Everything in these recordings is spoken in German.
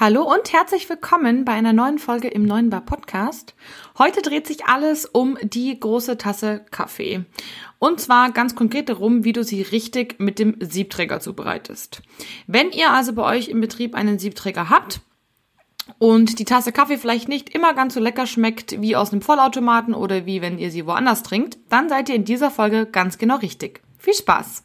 Hallo und herzlich willkommen bei einer neuen Folge im Neuen Bar Podcast. Heute dreht sich alles um die große Tasse Kaffee. Und zwar ganz konkret darum, wie du sie richtig mit dem Siebträger zubereitest. Wenn ihr also bei euch im Betrieb einen Siebträger habt, und die Tasse Kaffee vielleicht nicht immer ganz so lecker schmeckt wie aus einem Vollautomaten oder wie wenn ihr sie woanders trinkt, dann seid ihr in dieser Folge ganz genau richtig. Viel Spaß!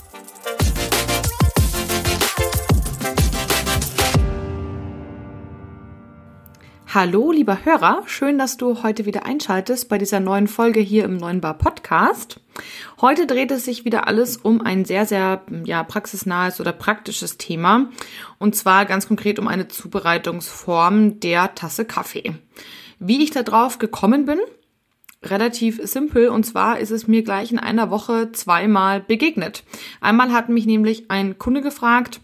Hallo, lieber Hörer, schön, dass du heute wieder einschaltest bei dieser neuen Folge hier im Neuen Bar Podcast. Heute dreht es sich wieder alles um ein sehr, sehr ja, praxisnahes oder praktisches Thema und zwar ganz konkret um eine Zubereitungsform der Tasse Kaffee. Wie ich da drauf gekommen bin, relativ simpel und zwar ist es mir gleich in einer Woche zweimal begegnet. Einmal hat mich nämlich ein Kunde gefragt,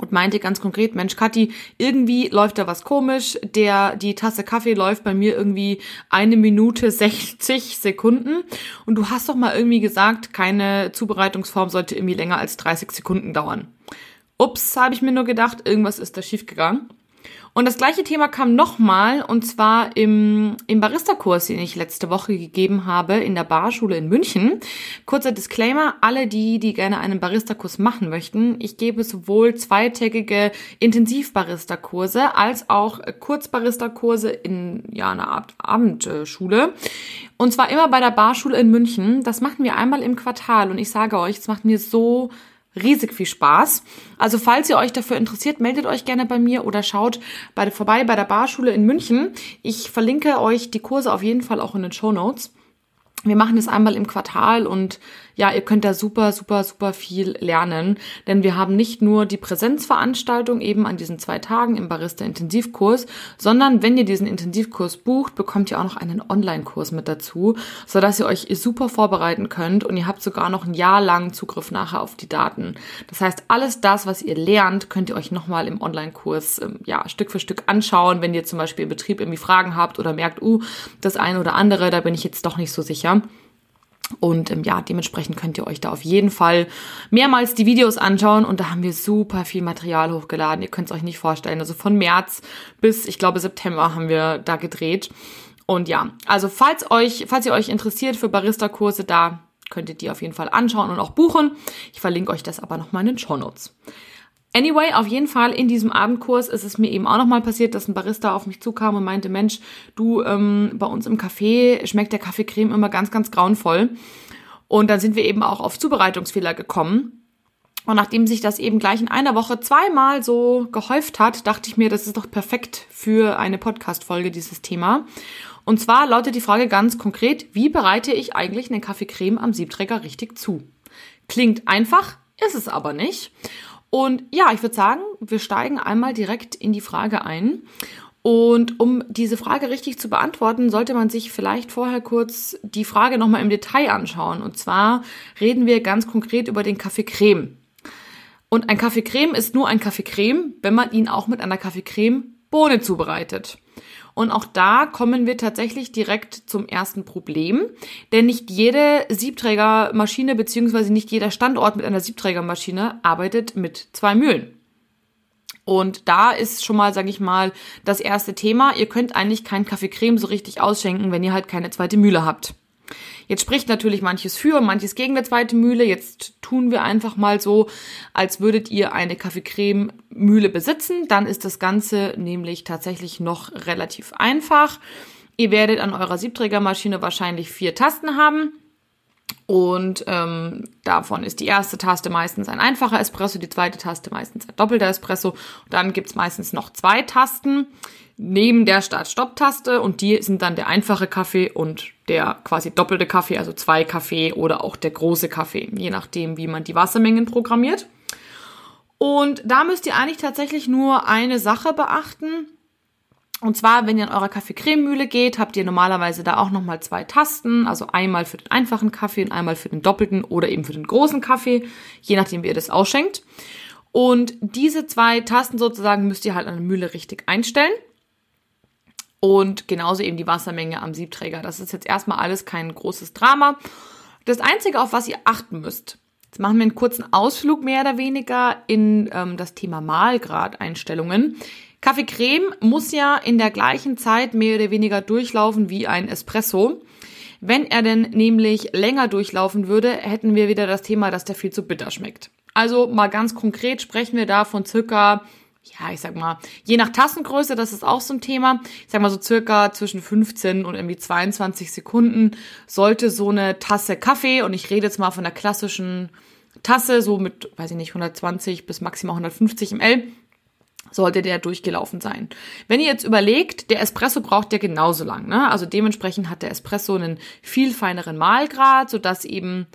und meinte ganz konkret, Mensch, Kathi, irgendwie läuft da was komisch. Der, die Tasse Kaffee läuft bei mir irgendwie eine Minute 60 Sekunden. Und du hast doch mal irgendwie gesagt, keine Zubereitungsform sollte irgendwie länger als 30 Sekunden dauern. Ups, habe ich mir nur gedacht, irgendwas ist da schiefgegangen. Und das gleiche Thema kam nochmal, und zwar im, im Barista-Kurs, den ich letzte Woche gegeben habe in der Barschule in München. Kurzer Disclaimer, alle die, die gerne einen Barista-Kurs machen möchten, ich gebe sowohl zweitägige Intensiv-Barista-Kurse als auch Kurz-Barista-Kurse in ja, einer Art Abendschule. Und zwar immer bei der Barschule in München. Das machen wir einmal im Quartal und ich sage euch, es macht mir so riesig viel Spaß. Also falls ihr euch dafür interessiert, meldet euch gerne bei mir oder schaut bei, vorbei bei der Barschule in München. Ich verlinke euch die Kurse auf jeden Fall auch in den Show Notes. Wir machen es einmal im Quartal und ja, ihr könnt da super, super, super viel lernen, denn wir haben nicht nur die Präsenzveranstaltung eben an diesen zwei Tagen im Barista-Intensivkurs, sondern wenn ihr diesen Intensivkurs bucht, bekommt ihr auch noch einen Online-Kurs mit dazu, sodass ihr euch super vorbereiten könnt und ihr habt sogar noch ein Jahr lang Zugriff nachher auf die Daten. Das heißt, alles das, was ihr lernt, könnt ihr euch nochmal im Online-Kurs ähm, ja, Stück für Stück anschauen, wenn ihr zum Beispiel im Betrieb irgendwie Fragen habt oder merkt, uh, das eine oder andere, da bin ich jetzt doch nicht so sicher. Und ähm, ja, dementsprechend könnt ihr euch da auf jeden Fall mehrmals die Videos anschauen und da haben wir super viel Material hochgeladen. Ihr könnt es euch nicht vorstellen. Also von März bis, ich glaube, September haben wir da gedreht. Und ja, also falls euch, falls ihr euch interessiert für Barista-Kurse, da könnt ihr auf jeden Fall anschauen und auch buchen. Ich verlinke euch das aber nochmal in den Show Notes. Anyway, auf jeden Fall in diesem Abendkurs ist es mir eben auch nochmal passiert, dass ein Barista auf mich zukam und meinte, Mensch, du, ähm, bei uns im Café schmeckt der Kaffeecreme immer ganz, ganz grauenvoll. Und dann sind wir eben auch auf Zubereitungsfehler gekommen. Und nachdem sich das eben gleich in einer Woche zweimal so gehäuft hat, dachte ich mir, das ist doch perfekt für eine Podcast-Folge, dieses Thema. Und zwar lautet die Frage ganz konkret, wie bereite ich eigentlich eine Kaffeecreme am Siebträger richtig zu? Klingt einfach, ist es aber nicht. Und ja, ich würde sagen, wir steigen einmal direkt in die Frage ein. Und um diese Frage richtig zu beantworten, sollte man sich vielleicht vorher kurz die Frage nochmal im Detail anschauen. Und zwar reden wir ganz konkret über den Kaffeecreme. Und ein Kaffeecreme ist nur ein Kaffeecreme, wenn man ihn auch mit einer Kaffeecreme Bohne zubereitet. Und auch da kommen wir tatsächlich direkt zum ersten Problem, denn nicht jede Siebträgermaschine beziehungsweise nicht jeder Standort mit einer Siebträgermaschine arbeitet mit zwei Mühlen. Und da ist schon mal, sage ich mal, das erste Thema. Ihr könnt eigentlich kein Kaffeecreme so richtig ausschenken, wenn ihr halt keine zweite Mühle habt. Jetzt spricht natürlich manches für und manches gegen eine zweite Mühle. Jetzt tun wir einfach mal so, als würdet ihr eine Kaffeecreme-Mühle besitzen. Dann ist das Ganze nämlich tatsächlich noch relativ einfach. Ihr werdet an eurer Siebträgermaschine wahrscheinlich vier Tasten haben. Und ähm, davon ist die erste Taste meistens ein einfacher Espresso, die zweite Taste meistens ein doppelter Espresso. Und dann gibt's meistens noch zwei Tasten neben der Start-Stopp-Taste und die sind dann der einfache Kaffee und der quasi doppelte Kaffee, also zwei Kaffee oder auch der große Kaffee, je nachdem, wie man die Wassermengen programmiert. Und da müsst ihr eigentlich tatsächlich nur eine Sache beachten. Und zwar, wenn ihr in eurer Kaffeecrememühle geht, habt ihr normalerweise da auch nochmal zwei Tasten, also einmal für den einfachen Kaffee und einmal für den doppelten oder eben für den großen Kaffee, je nachdem, wie ihr das ausschenkt. Und diese zwei Tasten sozusagen müsst ihr halt an der Mühle richtig einstellen. Und genauso eben die Wassermenge am Siebträger. Das ist jetzt erstmal alles kein großes Drama. Das Einzige, auf was ihr achten müsst, jetzt machen wir einen kurzen Ausflug mehr oder weniger in ähm, das Thema Mahlgrad-Einstellungen. Kaffee Creme muss ja in der gleichen Zeit mehr oder weniger durchlaufen wie ein Espresso. Wenn er denn nämlich länger durchlaufen würde, hätten wir wieder das Thema, dass der viel zu bitter schmeckt. Also mal ganz konkret sprechen wir da von circa, ja, ich sag mal, je nach Tassengröße, das ist auch so ein Thema. Ich sag mal so circa zwischen 15 und irgendwie 22 Sekunden sollte so eine Tasse Kaffee, und ich rede jetzt mal von der klassischen Tasse, so mit, weiß ich nicht, 120 bis maximal 150 ml, sollte der durchgelaufen sein. Wenn ihr jetzt überlegt, der Espresso braucht ja genauso lang, ne? Also dementsprechend hat der Espresso einen viel feineren Mahlgrad, sodass eben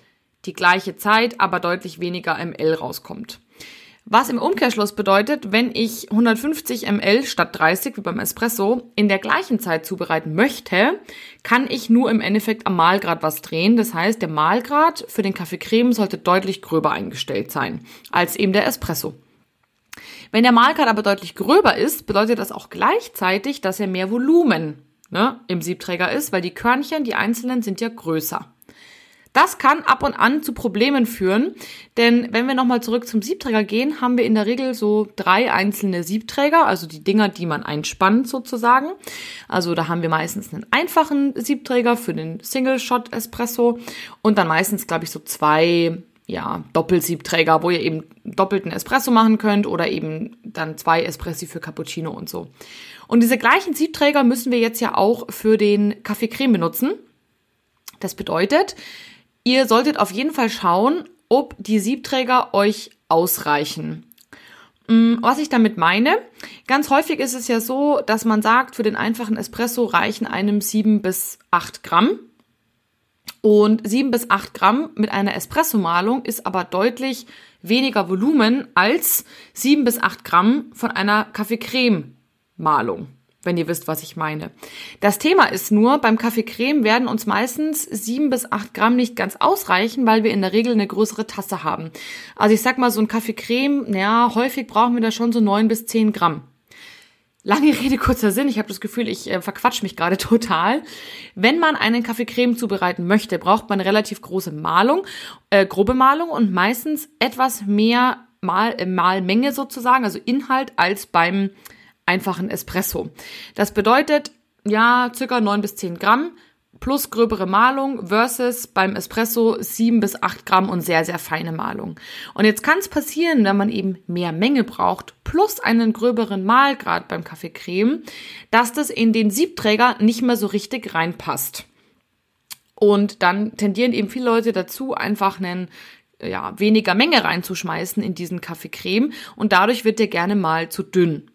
die gleiche Zeit, aber deutlich weniger ml rauskommt. Was im Umkehrschluss bedeutet, wenn ich 150 ml statt 30 wie beim Espresso in der gleichen Zeit zubereiten möchte, kann ich nur im Endeffekt am Mahlgrad was drehen. Das heißt, der Mahlgrad für den Kaffee Creme sollte deutlich gröber eingestellt sein als eben der Espresso. Wenn der Mahlgrad aber deutlich gröber ist, bedeutet das auch gleichzeitig, dass er mehr Volumen ne, im Siebträger ist, weil die Körnchen, die einzelnen, sind ja größer. Das kann ab und an zu Problemen führen, denn wenn wir nochmal zurück zum Siebträger gehen, haben wir in der Regel so drei einzelne Siebträger, also die Dinger, die man einspannt sozusagen. Also da haben wir meistens einen einfachen Siebträger für den Single Shot Espresso und dann meistens, glaube ich, so zwei ja, Doppelsiebträger, wo ihr eben doppelten Espresso machen könnt oder eben dann zwei Espressi für Cappuccino und so. Und diese gleichen Siebträger müssen wir jetzt ja auch für den Kaffee Creme benutzen. Das bedeutet, ihr solltet auf jeden Fall schauen, ob die Siebträger euch ausreichen. Mm, was ich damit meine, ganz häufig ist es ja so, dass man sagt, für den einfachen Espresso reichen einem sieben bis acht Gramm. Und sieben bis acht Gramm mit einer Espresso-Malung ist aber deutlich weniger Volumen als sieben bis acht Gramm von einer Kaffee-Creme-Malung wenn ihr wisst, was ich meine. Das Thema ist nur, beim Kaffee Creme werden uns meistens sieben bis acht Gramm nicht ganz ausreichen, weil wir in der Regel eine größere Tasse haben. Also ich sag mal, so ein Kaffee Creme, ja, häufig brauchen wir da schon so neun bis zehn Gramm. Lange Rede, kurzer Sinn. Ich habe das Gefühl, ich äh, verquatsch mich gerade total. Wenn man einen Kaffee Creme zubereiten möchte, braucht man relativ große Malung, äh, grobe Malung und meistens etwas mehr Mal, äh, Malmenge sozusagen, also Inhalt als beim einfachen Espresso. Das bedeutet, ja, circa neun bis zehn Gramm plus gröbere Malung versus beim Espresso 7 bis 8 Gramm und sehr, sehr feine Malung. Und jetzt kann es passieren, wenn man eben mehr Menge braucht, plus einen gröberen Mahlgrad beim Kaffee Creme, dass das in den Siebträger nicht mehr so richtig reinpasst. Und dann tendieren eben viele Leute dazu, einfach einen ja, weniger Menge reinzuschmeißen in diesen Kaffee Creme und dadurch wird der gerne mal zu dünn.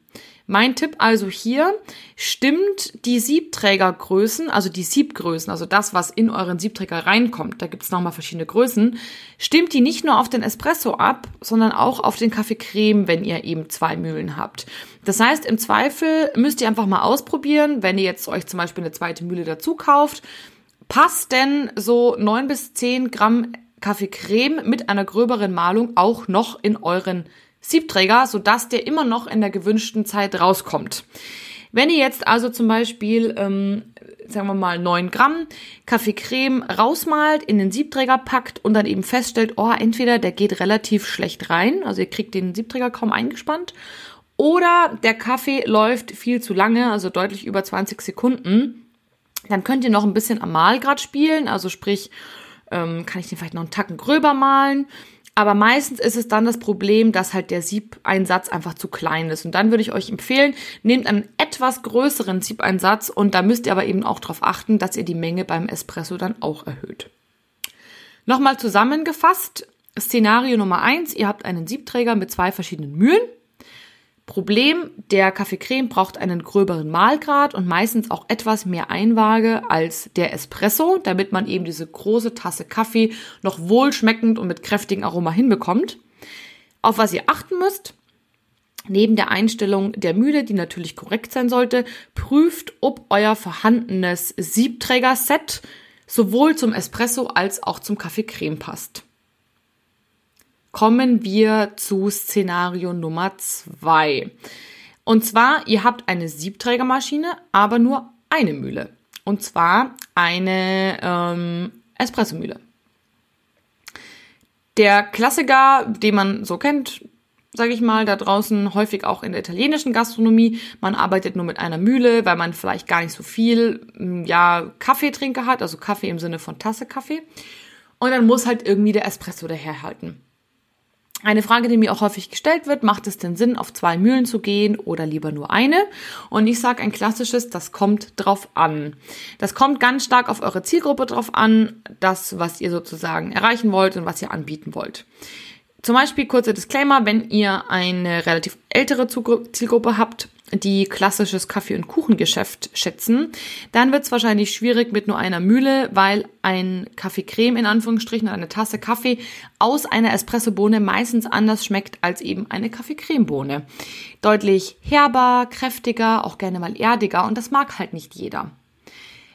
Mein Tipp also hier, stimmt die Siebträgergrößen, also die Siebgrößen, also das, was in euren Siebträger reinkommt, da gibt es nochmal verschiedene Größen, stimmt die nicht nur auf den Espresso ab, sondern auch auf den Kaffee Creme, wenn ihr eben zwei Mühlen habt. Das heißt, im Zweifel müsst ihr einfach mal ausprobieren, wenn ihr jetzt euch zum Beispiel eine zweite Mühle dazu kauft, passt denn so neun bis zehn Gramm Kaffee Creme mit einer gröberen Malung auch noch in euren Siebträger, sodass der immer noch in der gewünschten Zeit rauskommt. Wenn ihr jetzt also zum Beispiel, ähm, sagen wir mal, 9 Gramm Kaffeecreme rausmalt, in den Siebträger packt und dann eben feststellt, oh, entweder der geht relativ schlecht rein, also ihr kriegt den Siebträger kaum eingespannt, oder der Kaffee läuft viel zu lange, also deutlich über 20 Sekunden, dann könnt ihr noch ein bisschen am Mahlgrad spielen, also sprich, ähm, kann ich den vielleicht noch einen Tacken gröber malen aber meistens ist es dann das Problem, dass halt der Siebeinsatz einfach zu klein ist. Und dann würde ich euch empfehlen, nehmt einen etwas größeren Siebeinsatz und da müsst ihr aber eben auch darauf achten, dass ihr die Menge beim Espresso dann auch erhöht. Nochmal zusammengefasst, Szenario Nummer eins: ihr habt einen Siebträger mit zwei verschiedenen Mühlen Problem, der Kaffee Creme braucht einen gröberen Mahlgrad und meistens auch etwas mehr Einwaage als der Espresso, damit man eben diese große Tasse Kaffee noch wohlschmeckend und mit kräftigem Aroma hinbekommt. Auf was ihr achten müsst, Neben der Einstellung der Mühle, die natürlich korrekt sein sollte, prüft, ob euer vorhandenes Siebträger-Set sowohl zum Espresso als auch zum Kaffee Creme passt. Kommen wir zu Szenario Nummer zwei. Und zwar, ihr habt eine Siebträgermaschine, aber nur eine Mühle. Und zwar eine ähm, Espressomühle. Der Klassiker, den man so kennt, sage ich mal, da draußen häufig auch in der italienischen Gastronomie. Man arbeitet nur mit einer Mühle, weil man vielleicht gar nicht so viel, ja, Kaffeetrinker hat, also Kaffee im Sinne von Tasse Kaffee. Und dann muss halt irgendwie der Espresso daherhalten. Eine Frage, die mir auch häufig gestellt wird, macht es denn Sinn, auf zwei Mühlen zu gehen oder lieber nur eine? Und ich sage ein klassisches, das kommt drauf an. Das kommt ganz stark auf eure Zielgruppe drauf an, das, was ihr sozusagen erreichen wollt und was ihr anbieten wollt. Zum Beispiel kurzer Disclaimer, wenn ihr eine relativ ältere Zielgruppe habt, die klassisches Kaffee- und Kuchengeschäft schätzen, dann wird es wahrscheinlich schwierig mit nur einer Mühle, weil ein Kaffeecreme in Anführungsstrichen oder eine Tasse Kaffee aus einer Espressobohne meistens anders schmeckt als eben eine Kaffeecremebohne. Deutlich herber, kräftiger, auch gerne mal erdiger und das mag halt nicht jeder.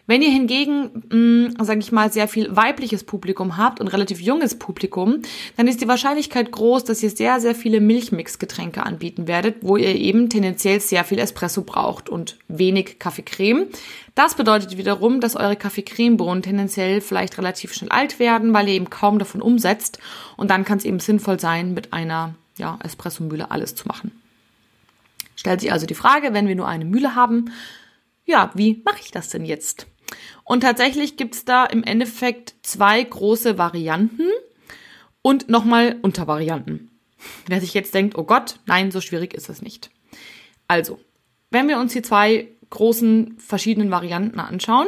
Wenn ihr hingegen, mh, sage ich mal, sehr viel weibliches Publikum habt und relativ junges Publikum, dann ist die Wahrscheinlichkeit groß, dass ihr sehr, sehr viele Milchmixgetränke anbieten werdet, wo ihr eben tendenziell sehr viel Espresso braucht und wenig Kaffeecreme. Das bedeutet wiederum, dass eure Kaffeecremebohnen tendenziell vielleicht relativ schnell alt werden, weil ihr eben kaum davon umsetzt. Und dann kann es eben sinnvoll sein, mit einer ja, Espressomühle alles zu machen. Stellt sich also die Frage, wenn wir nur eine Mühle haben, ja, wie mache ich das denn jetzt? Und tatsächlich gibt's da im Endeffekt zwei große Varianten und nochmal Untervarianten. Wer sich jetzt denkt, oh Gott, nein, so schwierig ist es nicht. Also, wenn wir uns die zwei großen verschiedenen Varianten anschauen,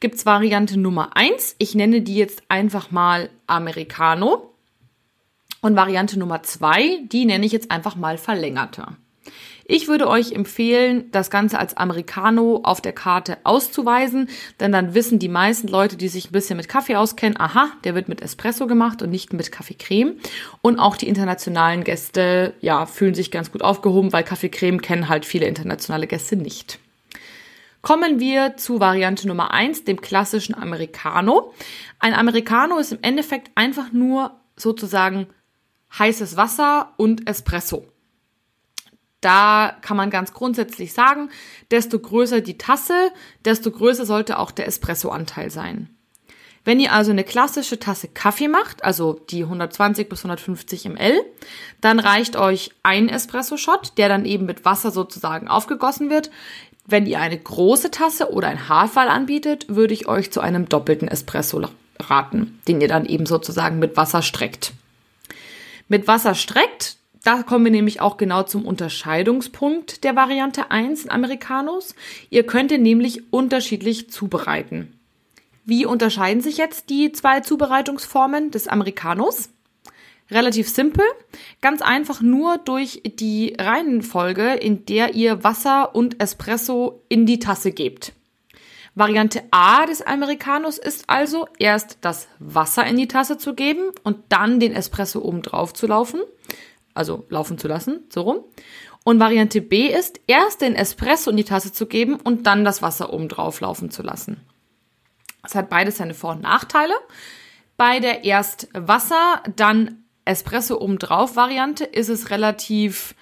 gibt's Variante Nummer eins. Ich nenne die jetzt einfach mal Americano. Und Variante Nummer zwei, die nenne ich jetzt einfach mal verlängerter. Ich würde euch empfehlen, das Ganze als Americano auf der Karte auszuweisen, denn dann wissen die meisten Leute, die sich ein bisschen mit Kaffee auskennen, aha, der wird mit Espresso gemacht und nicht mit Kaffeecreme. Und auch die internationalen Gäste, ja, fühlen sich ganz gut aufgehoben, weil Kaffeecreme kennen halt viele internationale Gäste nicht. Kommen wir zu Variante Nummer eins, dem klassischen Americano. Ein Americano ist im Endeffekt einfach nur sozusagen heißes Wasser und Espresso. Da kann man ganz grundsätzlich sagen, desto größer die Tasse, desto größer sollte auch der Espressoanteil sein. Wenn ihr also eine klassische Tasse Kaffee macht, also die 120 bis 150 ml, dann reicht euch ein Espresso-Shot, der dann eben mit Wasser sozusagen aufgegossen wird. Wenn ihr eine große Tasse oder ein Haarfall anbietet, würde ich euch zu einem doppelten Espresso raten, den ihr dann eben sozusagen mit Wasser streckt. Mit Wasser streckt, da kommen wir nämlich auch genau zum Unterscheidungspunkt der Variante 1 in Americanos. Ihr könnt ihn nämlich unterschiedlich zubereiten. Wie unterscheiden sich jetzt die zwei Zubereitungsformen des Americanos? Relativ simpel, ganz einfach nur durch die Reihenfolge, in der ihr Wasser und Espresso in die Tasse gebt. Variante A des Americanos ist also erst das Wasser in die Tasse zu geben und dann den Espresso oben drauf zu laufen also laufen zu lassen, so rum. Und Variante B ist, erst den Espresso in die Tasse zu geben und dann das Wasser oben drauf laufen zu lassen. Es hat beides seine Vor- und Nachteile. Bei der erst Wasser, dann Espresso oben drauf Variante ist es relativ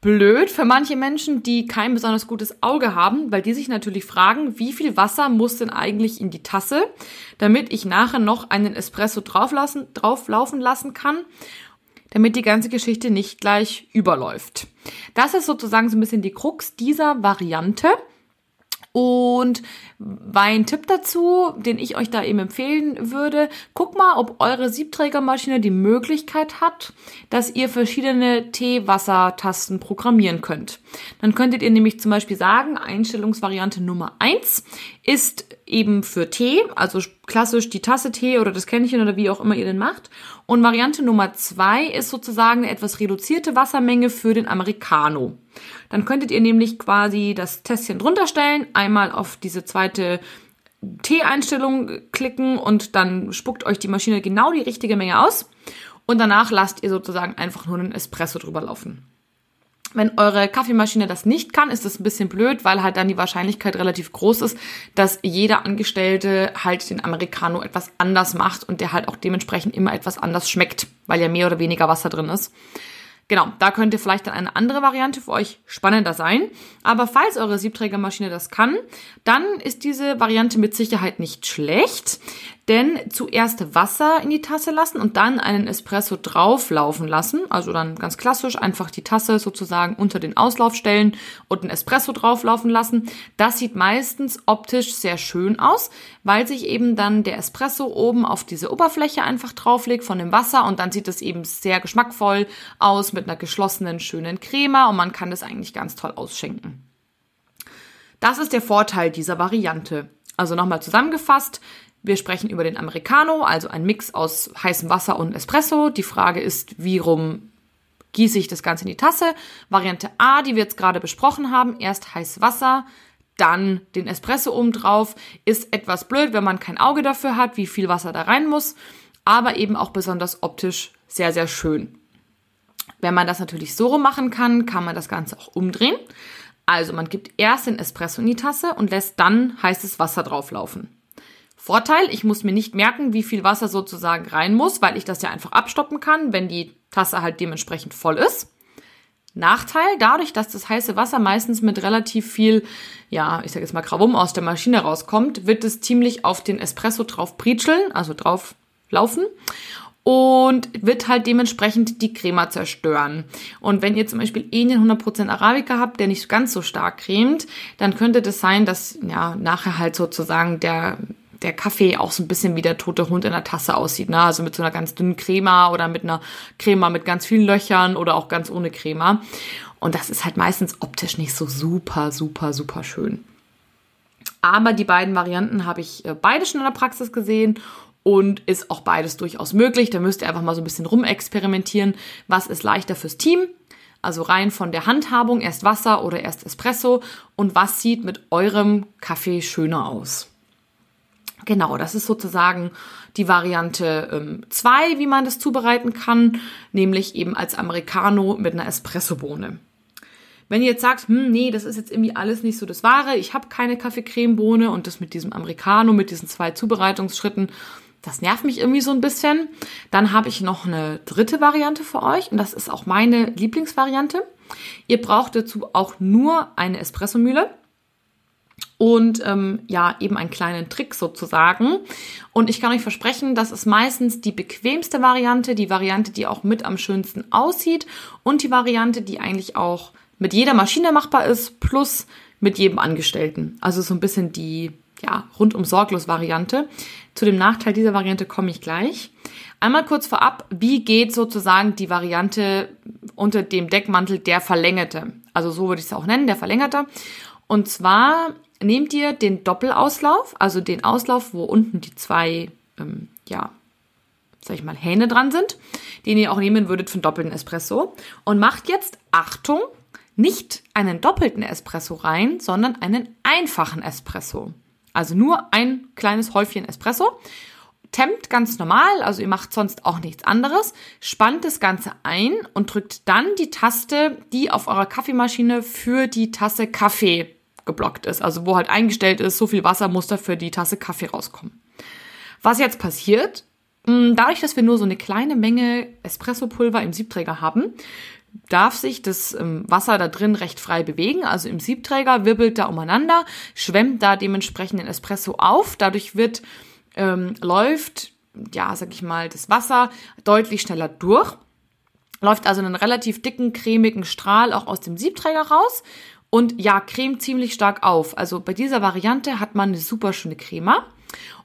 blöd für manche Menschen, die kein besonders gutes Auge haben, weil die sich natürlich fragen, wie viel Wasser muss denn eigentlich in die Tasse, damit ich nachher noch einen Espresso drauflaufen lassen kann damit die ganze Geschichte nicht gleich überläuft. Das ist sozusagen so ein bisschen die Krux dieser Variante. Und mein Tipp dazu, den ich euch da eben empfehlen würde, guck mal, ob eure Siebträgermaschine die Möglichkeit hat, dass ihr verschiedene Teewassertasten programmieren könnt. Dann könntet ihr nämlich zum Beispiel sagen, Einstellungsvariante Nummer eins ist eben für Tee, also klassisch die Tasse Tee oder das Kännchen oder wie auch immer ihr den macht. Und Variante Nummer zwei ist sozusagen eine etwas reduzierte Wassermenge für den Americano. Dann könntet ihr nämlich quasi das Tässchen drunter stellen, einmal auf diese zweite T-Einstellung klicken und dann spuckt euch die Maschine genau die richtige Menge aus. Und danach lasst ihr sozusagen einfach nur einen Espresso drüber laufen. Wenn eure Kaffeemaschine das nicht kann, ist das ein bisschen blöd, weil halt dann die Wahrscheinlichkeit relativ groß ist, dass jeder Angestellte halt den Americano etwas anders macht und der halt auch dementsprechend immer etwas anders schmeckt, weil ja mehr oder weniger Wasser drin ist. Genau, da könnte vielleicht dann eine andere Variante für euch spannender sein. Aber falls eure Siebträgermaschine das kann, dann ist diese Variante mit Sicherheit nicht schlecht. Denn zuerst Wasser in die Tasse lassen und dann einen Espresso drauflaufen lassen. Also dann ganz klassisch einfach die Tasse sozusagen unter den Auslauf stellen und einen Espresso drauflaufen lassen. Das sieht meistens optisch sehr schön aus, weil sich eben dann der Espresso oben auf diese Oberfläche einfach drauflegt von dem Wasser und dann sieht es eben sehr geschmackvoll aus mit einer geschlossenen, schönen Crema und man kann das eigentlich ganz toll ausschenken. Das ist der Vorteil dieser Variante. Also nochmal zusammengefasst, wir sprechen über den Americano, also ein Mix aus heißem Wasser und Espresso. Die Frage ist, wie rum gieße ich das Ganze in die Tasse? Variante A, die wir jetzt gerade besprochen haben, erst heißes Wasser, dann den Espresso oben drauf. Ist etwas blöd, wenn man kein Auge dafür hat, wie viel Wasser da rein muss, aber eben auch besonders optisch sehr, sehr schön. Wenn man das natürlich so rum machen kann, kann man das Ganze auch umdrehen. Also man gibt erst den Espresso in die Tasse und lässt dann heißes Wasser drauflaufen. Vorteil, ich muss mir nicht merken, wie viel Wasser sozusagen rein muss, weil ich das ja einfach abstoppen kann, wenn die Tasse halt dementsprechend voll ist. Nachteil, dadurch, dass das heiße Wasser meistens mit relativ viel, ja, ich sag jetzt mal Krawum aus der Maschine rauskommt, wird es ziemlich auf den Espresso drauf pritscheln, also drauf laufen und wird halt dementsprechend die Crema zerstören. Und wenn ihr zum Beispiel eh einen 100% Arabica habt, der nicht ganz so stark cremt, dann könnte das sein, dass ja nachher halt sozusagen der der Kaffee auch so ein bisschen wie der tote Hund in der Tasse aussieht. Ne? Also mit so einer ganz dünnen Crema oder mit einer Crema mit ganz vielen Löchern oder auch ganz ohne Crema. Und das ist halt meistens optisch nicht so super, super, super schön. Aber die beiden Varianten habe ich äh, beide schon in der Praxis gesehen und ist auch beides durchaus möglich. Da müsst ihr einfach mal so ein bisschen rumexperimentieren. Was ist leichter fürs Team? Also rein von der Handhabung, erst Wasser oder erst Espresso und was sieht mit eurem Kaffee schöner aus? Genau, das ist sozusagen die Variante 2, ähm, wie man das zubereiten kann, nämlich eben als Americano mit einer Espressobohne. Wenn ihr jetzt sagt, hm, nee, das ist jetzt irgendwie alles nicht so das Wahre, ich habe keine Kaffeecremebohne und das mit diesem Americano, mit diesen zwei Zubereitungsschritten, das nervt mich irgendwie so ein bisschen, dann habe ich noch eine dritte Variante für euch und das ist auch meine Lieblingsvariante. Ihr braucht dazu auch nur eine Espressomühle und ähm, ja, eben einen kleinen Trick sozusagen. Und ich kann euch versprechen, das ist meistens die bequemste Variante, die Variante, die auch mit am schönsten aussieht und die Variante, die eigentlich auch mit jeder Maschine machbar ist, plus mit jedem Angestellten. Also so ein bisschen die ja, rundum sorglos Variante. Zu dem Nachteil dieser Variante komme ich gleich. Einmal kurz vorab, wie geht sozusagen die Variante unter dem Deckmantel der Verlängerte? Also so würde ich es auch nennen, der Verlängerte. Und zwar nehmt ihr den Doppelauslauf, also den Auslauf, wo unten die zwei, ähm, ja, sag ich mal, Hähne dran sind, den ihr auch nehmen würdet für einen doppelten Espresso. Und macht jetzt, Achtung, nicht einen doppelten Espresso rein, sondern einen einfachen Espresso. Also nur ein kleines Häufchen Espresso. Tempt ganz normal, also ihr macht sonst auch nichts anderes, spannt das Ganze ein und drückt dann die Taste, die auf eurer Kaffeemaschine für die Tasse Kaffee geblockt ist. Also wo halt eingestellt ist, so viel Wasser muss da für die Tasse Kaffee rauskommen. Was jetzt passiert, hm, dadurch, dass wir nur so eine kleine Menge Espressopulver im Siebträger haben, darf sich das ähm, Wasser da drin recht frei bewegen. Also im Siebträger wirbelt da umeinander, schwemmt da dementsprechend den Espresso auf. Dadurch wird, ähm, läuft, ja, sag ich mal, das Wasser deutlich schneller durch. Läuft also einen relativ dicken, cremigen Strahl auch aus dem Siebträger raus und ja, Creme ziemlich stark auf. Also bei dieser Variante hat man eine super schöne Crema.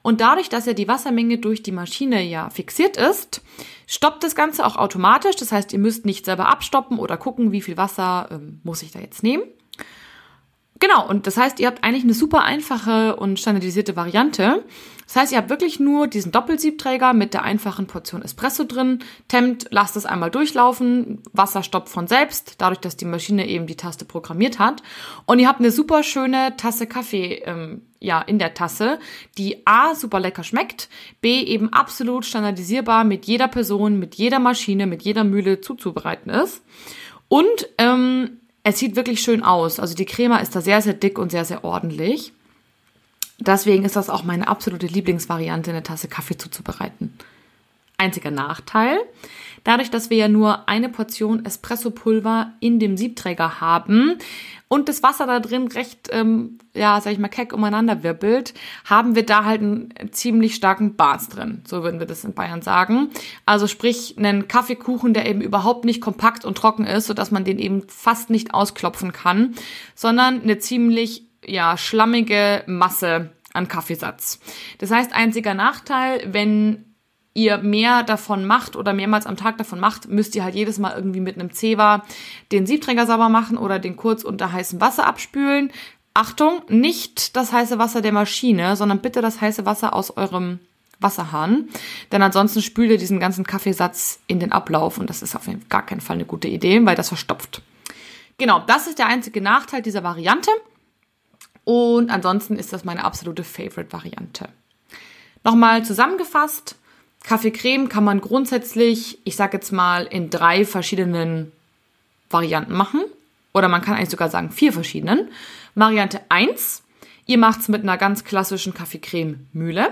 Und dadurch, dass ja die Wassermenge durch die Maschine ja fixiert ist, stoppt das Ganze auch automatisch. Das heißt, ihr müsst nicht selber abstoppen oder gucken, wie viel Wasser ähm, muss ich da jetzt nehmen. Genau, und das heißt, ihr habt eigentlich eine super einfache und standardisierte Variante. Das heißt, ihr habt wirklich nur diesen Doppelsiebträger mit der einfachen Portion Espresso drin, temmt, lasst es einmal durchlaufen, Wasser stoppt von selbst, dadurch, dass die Maschine eben die Taste programmiert hat. Und ihr habt eine super schöne Tasse Kaffee ähm, ja, in der Tasse, die A, super lecker schmeckt, B, eben absolut standardisierbar mit jeder Person, mit jeder Maschine, mit jeder Mühle zuzubereiten ist. Und ähm, Es sieht wirklich schön aus. Also die Crema ist da sehr, sehr dick und sehr, sehr ordentlich. Deswegen ist das auch meine absolute Lieblingsvariante, eine Tasse Kaffee zuzubereiten. Einziger Nachteil, dadurch, dass wir ja nur eine Portion Espressopulver in dem Siebträger haben und das Wasser da drin recht, ähm, ja, sag ich mal, keck umeinander wirbelt, haben wir da halt einen ziemlich starken Bars drin. So würden wir das in Bayern sagen. Also sprich, einen Kaffeekuchen, der eben überhaupt nicht kompakt und trocken ist, sodass man den eben fast nicht ausklopfen kann, sondern eine ziemlich, ja, schlammige Masse an Kaffeesatz. Das heißt, einziger Nachteil, wenn ihr mehr davon macht oder mehrmals am Tag davon macht, müsst ihr halt jedes Mal irgendwie mit einem Zewa den Siebträger sauber machen oder den kurz unter heißem Wasser abspülen. Achtung, nicht das heiße Wasser der Maschine, sondern bitte das heiße Wasser aus eurem Wasserhahn. Denn ansonsten spült ihr diesen ganzen Kaffeesatz in den Ablauf und das ist auf gar keinen Fall eine gute Idee, weil das verstopft. Genau, das ist der einzige Nachteil dieser Variante. Und ansonsten ist das meine absolute Favorite-Variante. Nochmal zusammengefasst, Kaffeecreme kann man grundsätzlich, ich sage jetzt mal, in drei verschiedenen Varianten machen. Oder man kann eigentlich sogar sagen vier verschiedenen. Variante 1, ihr macht es mit einer ganz klassischen Kaffeecreme-Mühle.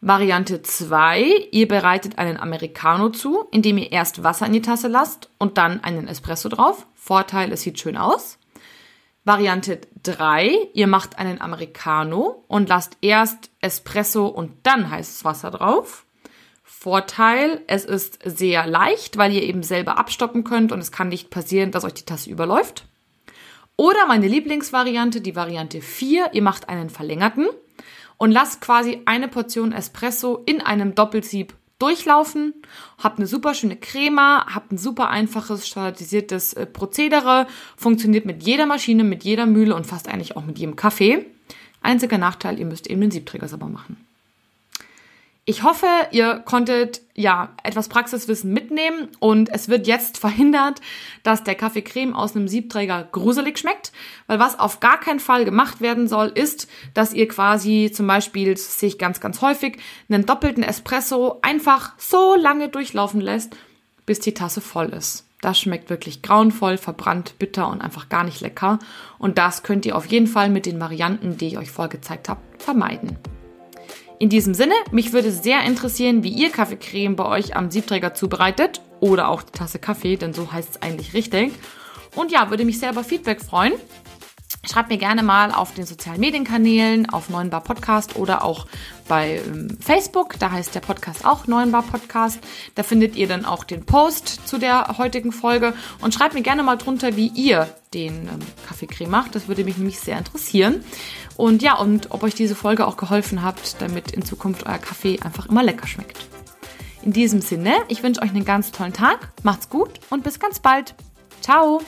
Variante 2, ihr bereitet einen Americano zu, indem ihr erst Wasser in die Tasse lasst und dann einen Espresso drauf. Vorteil, es sieht schön aus. Variante 3, ihr macht einen Americano und lasst erst Espresso und dann heißes Wasser drauf. Vorteil, es ist sehr leicht, weil ihr eben selber abstoppen könnt und es kann nicht passieren, dass euch die Tasse überläuft. Oder meine Lieblingsvariante, die Variante 4, ihr macht einen verlängerten und lasst quasi eine Portion Espresso in einem Doppelsieb durchlaufen, habt eine super schöne Crema, habt ein super einfaches standardisiertes äh, Prozedere, funktioniert mit jeder Maschine, mit jeder Mühle und fast eigentlich auch mit jedem Kaffee. Einziger Nachteil, ihr müsst eben den Siebträger sauber machen. Ich hoffe, ihr konntet ja etwas Praxiswissen mitnehmen und es wird jetzt verhindert, dass der Kaffeecreme aus einem Siebträger gruselig schmeckt, weil was auf gar keinen Fall gemacht werden soll, ist, dass ihr quasi zum Beispiel, das sehe ich ganz, ganz häufig, einen doppelten Espresso einfach so lange durchlaufen lässt, bis die Tasse voll ist. Das schmeckt wirklich grauenvoll, verbrannt, bitter und einfach gar nicht lecker. Und das könnt ihr auf jeden Fall mit den Varianten, die ich euch vorgezeigt habe, vermeiden. In diesem Sinne, mich würde sehr interessieren, wie ihr Kaffeecreme bei euch am Siebträger zubereitet oder auch die Tasse Kaffee, denn so heißt es eigentlich richtig. Und ja, würde mich sehr über Feedback freuen. Schreibt mir gerne mal auf den sozialen Medienkanälen, auf Neuenbar Podcast oder auch bei ähm, Facebook. Da heißt der Podcast auch Neuenbar Podcast. Da findet ihr dann auch den Post zu der heutigen Folge. Und schreibt mir gerne mal drunter, wie ihr den ähm, Kaffeecreme macht. Das würde mich nämlich sehr interessieren. Und ja, und ob euch diese Folge auch geholfen hat, damit in Zukunft euer Kaffee einfach immer lecker schmeckt. In diesem Sinne, ich wünsche euch einen ganz tollen Tag. Macht's gut und bis ganz bald. Ciao!